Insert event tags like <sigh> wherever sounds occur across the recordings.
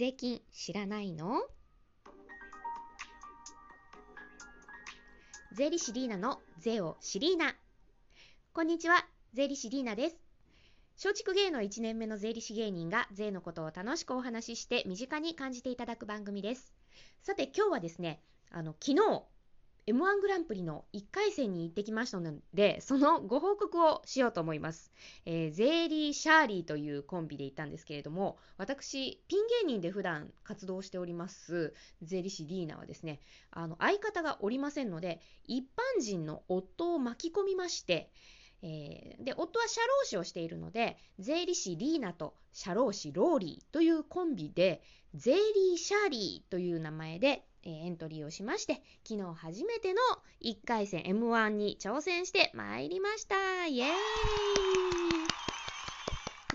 税金知らないの？税理士リーナの税をシリーナこんにちは税理士リーナです。松竹芸能1年目の税理士芸人が税のことを楽しくお話しして身近に感じていただく番組です。さて今日はですねあの昨日 M1 グランプリの1回戦に行ってきましたので、そのご報告をしようと思います。えー、ゼーリー・シャーリーというコンビで行ったんですけれども、私、ピン芸人で普段活動しております、税理士リーナはですね、あの相方がおりませんので、一般人の夫を巻き込みまして、えー、で夫は社労士をしているので税理士リーナと社労士ローリーというコンビでゼーリー・シャーリーという名前でえ、エントリーをしまして、昨日初めての1回戦 M1 に挑戦してまいりました。イエーイ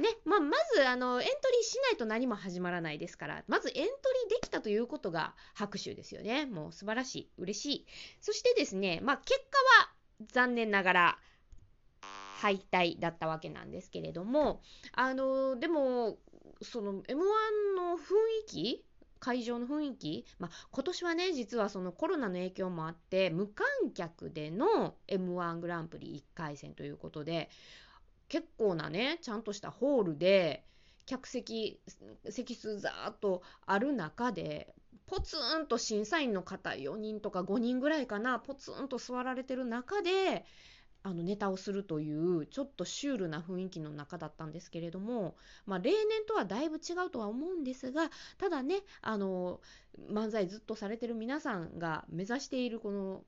ね、まあ、まずあのエントリーしないと何も始まらないですから、まずエントリーできたということが拍手ですよね。もう素晴らしい、嬉しい。そしてですね、まあ、結果は残念ながら敗退だったわけなんですけれども、あのでも、その M1 の雰囲気会場の雰囲気、まあ、今年はね実はそのコロナの影響もあって無観客での m 1グランプリ1回戦ということで結構なねちゃんとしたホールで客席席数ざーっとある中でポツンと審査員の方4人とか5人ぐらいかなポツンと座られてる中であのネタをするというちょっとシュールな雰囲気の中だったんですけれども、まあ、例年とはだいぶ違うとは思うんですがただねあの漫才ずっとされてる皆さんが目指しているこの、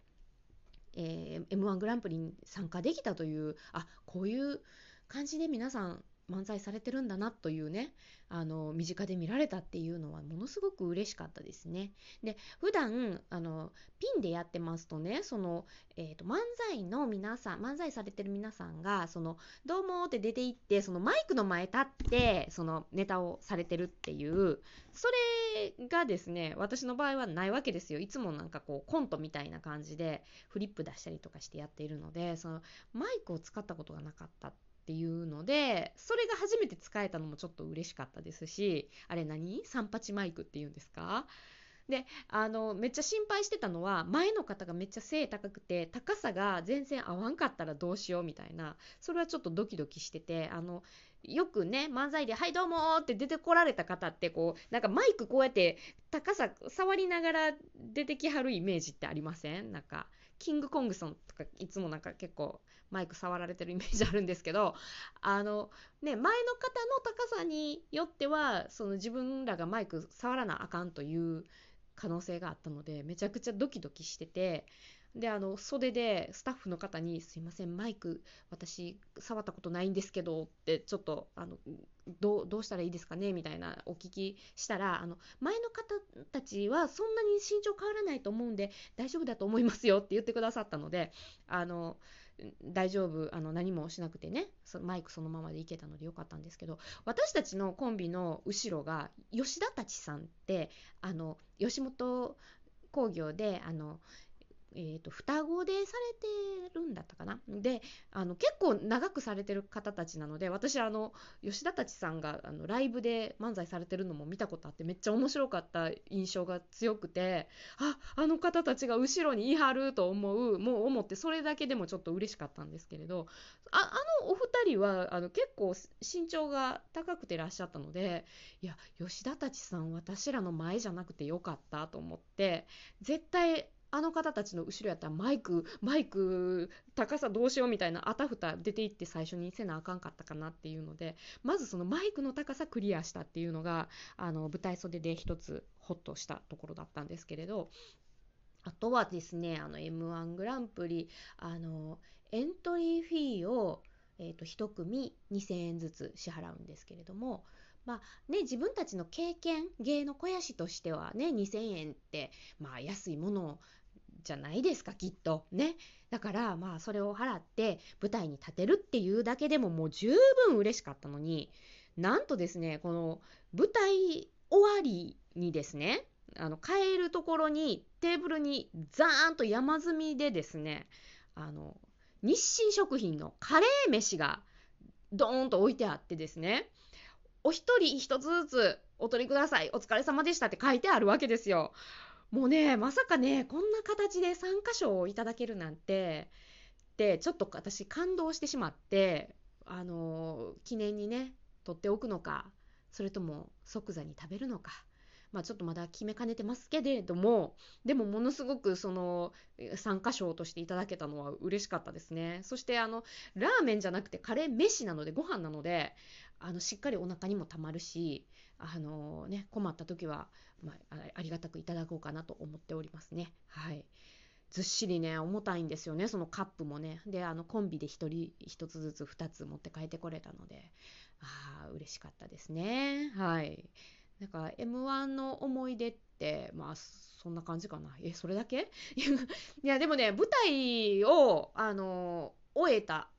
えー、m 1グランプリに参加できたというあこういう感じで皆さん漫才されてるんだなというねあの身近で見られたっていうのはものすごく嬉しかったですね。で普段あのピンでやってますとねその、えーと、漫才の皆さん漫才されてる皆さんがその「どうも」って出て行ってそのマイクの前立ってそのネタをされてるっていうそれがですね私の場合はないわけですよ。いつもなんかこうコントみたいな感じでフリップ出したりとかしてやっているのでそのマイクを使ったことがなかったってていうのでそれが初めて使えたのもちょっと嬉しかったですしあれ何？三八マイクっていうんですか？であのめっちゃ心配してたのは前の方がめっちゃ背高くて高さが全然合わんかったらどうしようみたいなそれはちょっとドキドキしててあのよくね漫才で「はいどうも」って出てこられた方ってこうなんかマイクこうやって高さ触りながら出てきはるイメージってありません？なんかキングコングソンとかいつもなんか結構マイク触られてるイメージあるんですけどあのね前の方の高さによってはその自分らがマイク触らなあかんという可能性があったのでめちゃくちゃドキドキしててであの袖でスタッフの方に「すいませんマイク私触ったことないんですけど」ってちょっとあのどうしたらいいですかね？みたいなお聞きしたらあの前の方たちはそんなに身長変わらないと思うんで大丈夫だと思いますよって言ってくださったのであの大丈夫あの何もしなくてねそマイクそのままでいけたのでよかったんですけど私たちのコンビの後ろが吉田たちさんってあの吉本興業であのえーと、双子でされてるんだったかな？であの結構長くされてる方たちなので私あの吉田たちさんがあのライブで漫才されてるのも見たことあってめっちゃ面白かった印象が強くてああの方たちが後ろにいはると思うもう思ってそれだけでもちょっと嬉しかったんですけれどああのお二人はあの結構身長が高くてらっしゃったのでいや吉田たちさん私らの前じゃなくてよかったと思って絶対あの方たちの後ろやったらマイクマイク高さどうしようみたいなあたふた出ていって最初にせなあかんかったかなっていうのでまずそのマイクの高さクリアしたっていうのがあの舞台袖で一つホッとしたところだったんですけれどあとはですねあの m 1グランプリあのエントリーフィーを、えーと、1組2000円ずつ支払うんですけれどもまあね、自分たちの経験芸の肥やしとしてはね2000円って、まあ、安いものじゃないですかきっと。ね。だからまあそれを払って舞台に立てるっていうだけでももう十分嬉しかったのになんとですねこの舞台終わりにですねあの帰るところにテーブルにザーンと山積みでですねあの日清食品のカレー飯がドーンと置いてあってですねお一人一つずつお取りください。お疲れ様でしたって書いてあるわけですよ。もうね、まさかね、こんな形で参加賞をいただけるなんて、で、ちょっと私感動してしまって、あのー、記念にね、取っておくのか、それとも即座に食べるのか。まあ、ちょっとまだ決めかねてますけれども、でもものすごくその参加賞としていただけたのは嬉しかったですね。そしてあの、ラーメンじゃなくてカレー飯なので、ご飯なので、あのしっかりお腹にもたまるし、あのね、困った時は、まあ、ありがたくいただこうかなと思っておりますね。はい。ずっしりね、重たいんですよね、そのカップもね。で、あの、コンビで1人1つずつ2つ持って帰ってこれたので、ああ、嬉しかったですね。はい。なんか M1 の思い出って、まあ、そんな感じかな。え、それだけ？<laughs> いや、でもね、舞台を、あの、終えた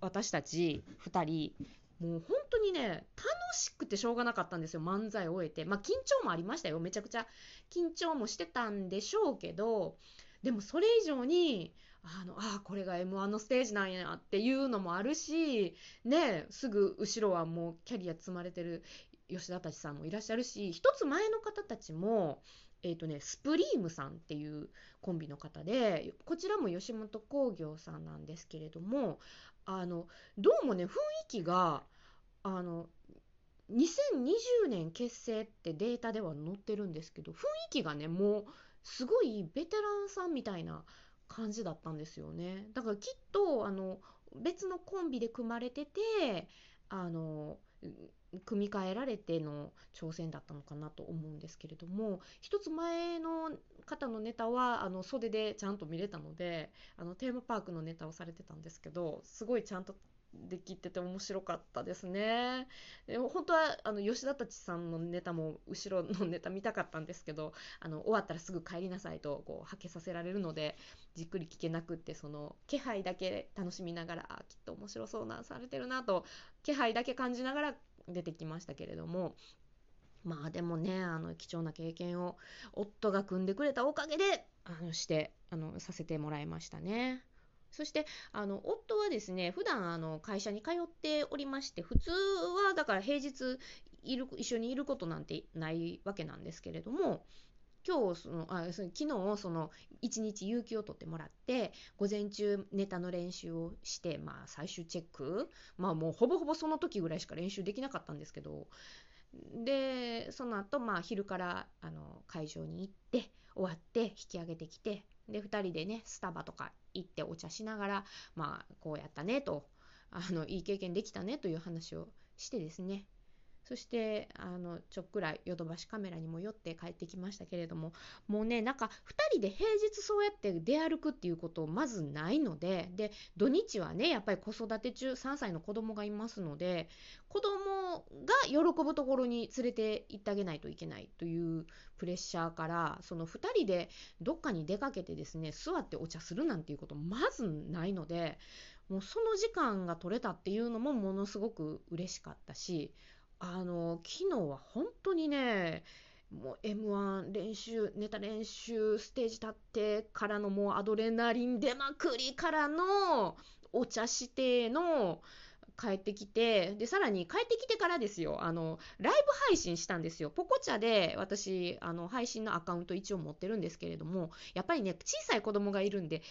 私たち2人、もう本当にね、楽しくてしょうがなかったんですよ、漫才を終えて。まあ、緊張もありましたよ。めちゃくちゃ緊張もしてたんでしょうけど、でもそれ以上に、あの、あこれが M1 のステージなんやっていうのもあるし、ね、すぐ後ろはもうキャリア積まれてる吉田たちさんもいらっしゃるし、一つ前の方たちも、え、ー、とね、スプリームさんっていうコンビの方で、こちらも吉本興業さんなんですけれども、あの、どうもね、雰囲気が、あの、2020年結成ってデータでは載ってるんですけど、雰囲気がね、もう、すごいベテランさんみたいな感じだったんですよね。だからきっと、あの、別のコンビで組まれてて、あの、組み替えられての挑戦だったのかなと思うんですけれども一つ前の方のネタはあの袖でちゃんと見れたのであのテーマパークのネタをされてたんですけどすごいちゃんとできてて面白かったですね。でも本当はあの吉田たちさんのネタも後ろのネタ見たかったんですけどあの終わったらすぐ帰りなさいとこうはけさせられるのでじっくり聞けなくってその気配だけ楽しみながらあきっと面白そうなされてるなと気配だけ感じながら出てきましたけれどもまあでもねあの貴重な経験を夫が組んでくれたおかげであのしてあのさせてもらいましたね。そしてあの夫はですね普段あの会社に通っておりまして普通はだから平日いる一緒にいることなんてないわけなんですけれども今日そのあその昨日その1日有給を取ってもらって午前中ネタの練習をして、まあ、最終チェックまあもうほぼほぼその時ぐらいしか練習できなかったんですけどでその後まあ昼からあの会場に行って終わって引き上げてきてで2人でねスタバとか行ってお茶しながらまあこうやったねとあのいい経験できたねという話をしてですね。そしてあのちょっくらいヨドバシカメラにも寄って帰ってきましたけれどももうねなんか2人で平日そうやって出歩くっていうことまずないのでで土日はねやっぱり子育て中3歳の子供がいますので子供が喜ぶところに連れて行ってあげないといけないというプレッシャーからその2人でどっかに出かけてですね座ってお茶するなんていうことまずないのでもうその時間が取れたっていうのもものすごく嬉しかったしあの、昨日は本当にね、もう M1 練習、ネタ練習、ステージ立ってからのもうアドレナリン出まくりからのお茶しての帰ってきて、で、さらに帰ってきてからですよ、あの、ライブ配信したんですよ。ポコチャで私、あの、配信のアカウント一応持ってるんですけれども、やっぱりね、小さい子供がいるんで、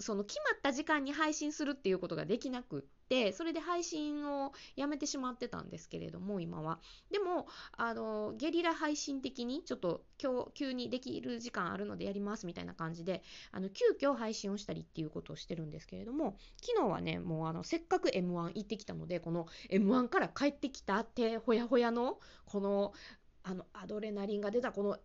その決まった時間に配信するっていうことができなくって、それで配信をやめてしまってたんですけれども、今は。でも、あの、ゲリラ配信的に、ちょっと今日急にできる時間あるのでやりますみたいな感じで、あの、急遽配信をしたりっていうことをしてるんですけれども、昨日はね、もうあの、せっかく M1 行ってきたので、この M1 から帰ってきた手ほやほやの、この、あの、アドレナリンが出たこの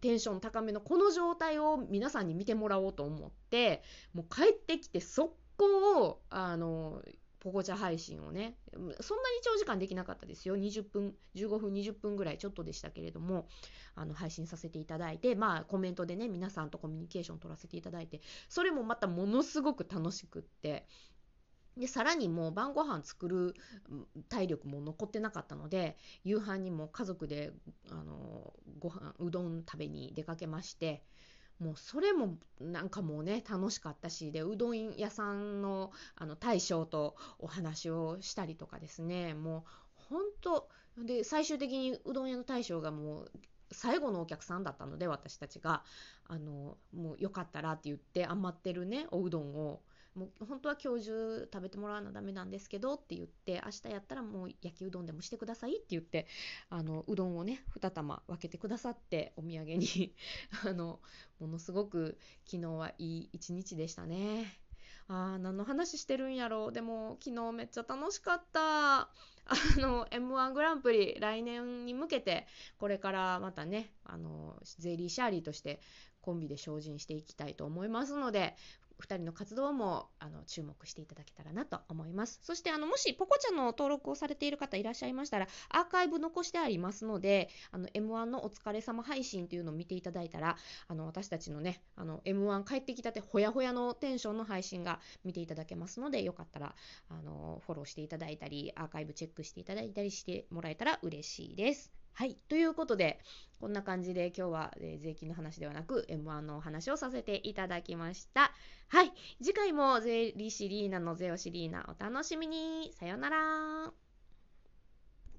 テンション高めのこの状態を皆さんに見てもらおうと思ってもう帰ってきて速攻あのポコチャ配信をねそんなに長時間できなかったですよ。20分15分20分ぐらいちょっとでしたけれどもあの配信させていただいてまあコメントでね皆さんとコミュニケーション取らせていただいてそれもまたものすごく楽しくってでさらにもう晩ご飯作る体力も残ってなかったので夕飯にも家族であのご飯うどん食べに出かけましてもうそれもなんかもうね楽しかったしでうどん屋さんのあの大将とお話をしたりとかですねもう本当で最終的にうどん屋の大将がもう最後のお客さんだったので私たちがあのもうよかったらって言って余ってるねおうどんをもう本当は今日中食べてもらわなダメなんですけどって言って明日やったらもう焼きうどんでもしてくださいって言ってあのうどんをね2玉分けてくださってお土産に <laughs> あのものすごく昨日はいい一日でしたね。あー何の話してるんやろうでも昨日めっちゃ楽しかったあの m 1グランプリ来年に向けてこれからまたねあのゼリーシャーリーとしてコンビで精進していきたいと思いますので2人の活動もあの注目していただけたらなと思います。そしてあのもしポコちゃんの登録をされている方いらっしゃいましたらアーカイブ残してありますのであの M1 のお疲れ様配信というのを見ていただいたらあの私たちのねあの M1 帰ってきたてほやほやのテンションの配信が見ていただけますのでよかったらあのフォローしていただいたりアーカイブチェックしていただいたりしてもらえたら嬉しいです。はい。ということで、こんな感じで今日は、えー、税金の話ではなく M1 のお話をさせていただきました。はい。次回も税理士リーナの税をシリーナお楽しみに。さようなら。